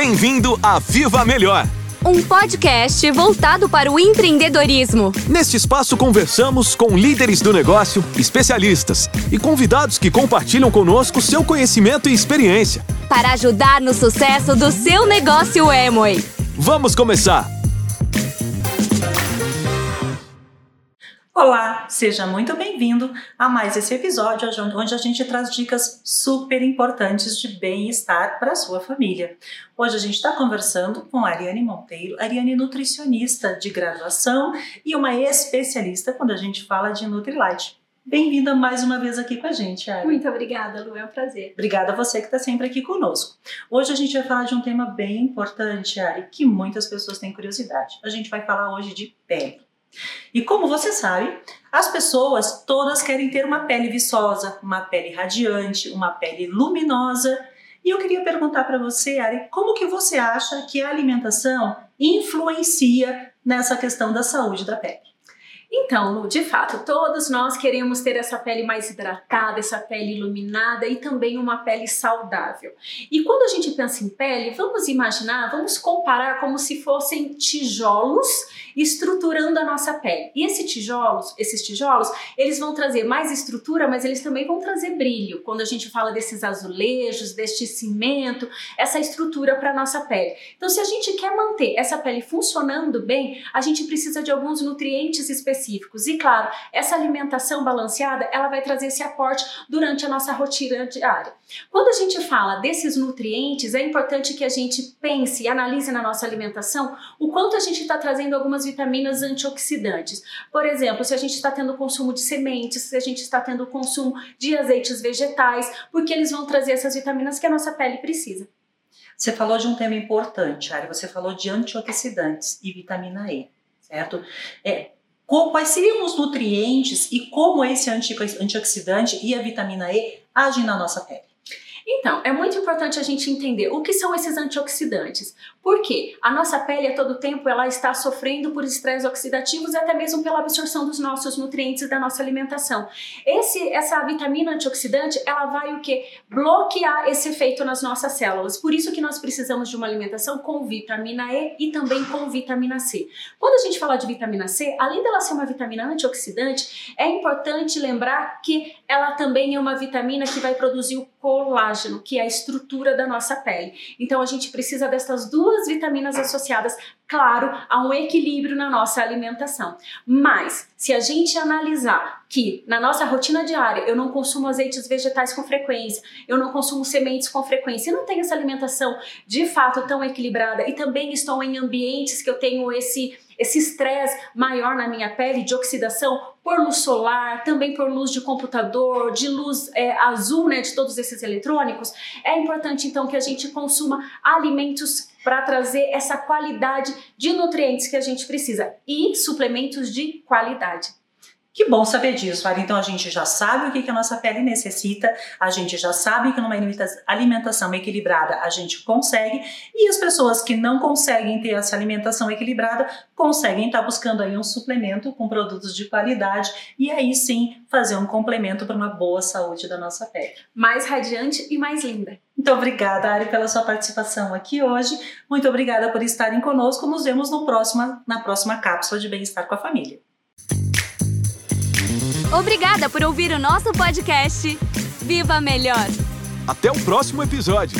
Bem-vindo a Viva Melhor! Um podcast voltado para o empreendedorismo. Neste espaço conversamos com líderes do negócio, especialistas e convidados que compartilham conosco seu conhecimento e experiência. Para ajudar no sucesso do seu negócio Amway. Vamos começar! Olá, seja muito bem-vindo a mais esse episódio onde a gente traz dicas super importantes de bem-estar para a sua família. Hoje a gente está conversando com a Ariane Monteiro, Ariane nutricionista de graduação e uma especialista quando a gente fala de Nutrilite. Bem-vinda mais uma vez aqui com a gente, Ari. Muito obrigada, Lu, é um prazer. Obrigada a você que está sempre aqui conosco. Hoje a gente vai falar de um tema bem importante, Ari, que muitas pessoas têm curiosidade. A gente vai falar hoje de pele. E como você sabe, as pessoas todas querem ter uma pele viçosa, uma pele radiante, uma pele luminosa. E eu queria perguntar para você, Ari, como que você acha que a alimentação influencia nessa questão da saúde da pele? Então, de fato, todos nós queremos ter essa pele mais hidratada, essa pele iluminada e também uma pele saudável. E quando a gente pensa em pele, vamos imaginar, vamos comparar como se fossem tijolos estruturando a nossa pele. E esses tijolos, esses tijolos, eles vão trazer mais estrutura, mas eles também vão trazer brilho. Quando a gente fala desses azulejos, deste cimento, essa estrutura para nossa pele. Então, se a gente quer manter essa pele funcionando bem, a gente precisa de alguns nutrientes específicos. E claro, essa alimentação balanceada, ela vai trazer esse aporte durante a nossa rotina diária. Quando a gente fala desses nutrientes, é importante que a gente pense e analise na nossa alimentação o quanto a gente está trazendo algumas vitaminas antioxidantes. Por exemplo, se a gente está tendo consumo de sementes, se a gente está tendo consumo de azeites vegetais, porque eles vão trazer essas vitaminas que a nossa pele precisa. Você falou de um tema importante, Ari. Você falou de antioxidantes e vitamina E, certo? É, quais seriam os nutrientes e como esse antioxidante e a vitamina E agem na nossa pele? Então, é muito importante a gente entender o que são esses antioxidantes. Porque a nossa pele a todo tempo ela está sofrendo por estresse oxidativos e até mesmo pela absorção dos nossos nutrientes da nossa alimentação. Esse, essa vitamina antioxidante ela vai o que bloquear esse efeito nas nossas células. Por isso que nós precisamos de uma alimentação com vitamina E e também com vitamina C. Quando a gente fala de vitamina C, além dela ser uma vitamina antioxidante, é importante lembrar que ela também é uma vitamina que vai produzir o colágeno, que é a estrutura da nossa pele. Então a gente precisa dessas duas vitaminas associadas, claro, a um equilíbrio na nossa alimentação. Mas, se a gente analisar que na nossa rotina diária eu não consumo azeites vegetais com frequência, eu não consumo sementes com frequência, eu não tenho essa alimentação de fato tão equilibrada e também estou em ambientes que eu tenho esse esse estresse maior na minha pele de oxidação por luz solar, também por luz de computador, de luz é, azul, né, de todos esses eletrônicos, é importante então que a gente consuma alimentos para trazer essa qualidade de nutrientes que a gente precisa e suplementos de qualidade. Que bom saber disso, Ari. Então a gente já sabe o que, que a nossa pele necessita, a gente já sabe que numa alimentação equilibrada a gente consegue, e as pessoas que não conseguem ter essa alimentação equilibrada conseguem estar buscando aí um suplemento com produtos de qualidade e aí sim fazer um complemento para uma boa saúde da nossa pele. Mais radiante e mais linda. Muito obrigada, Ari, pela sua participação aqui hoje. Muito obrigada por estarem conosco. Nos vemos no próximo, na próxima cápsula de bem-estar com a família. Obrigada por ouvir o nosso podcast. Viva Melhor! Até o próximo episódio!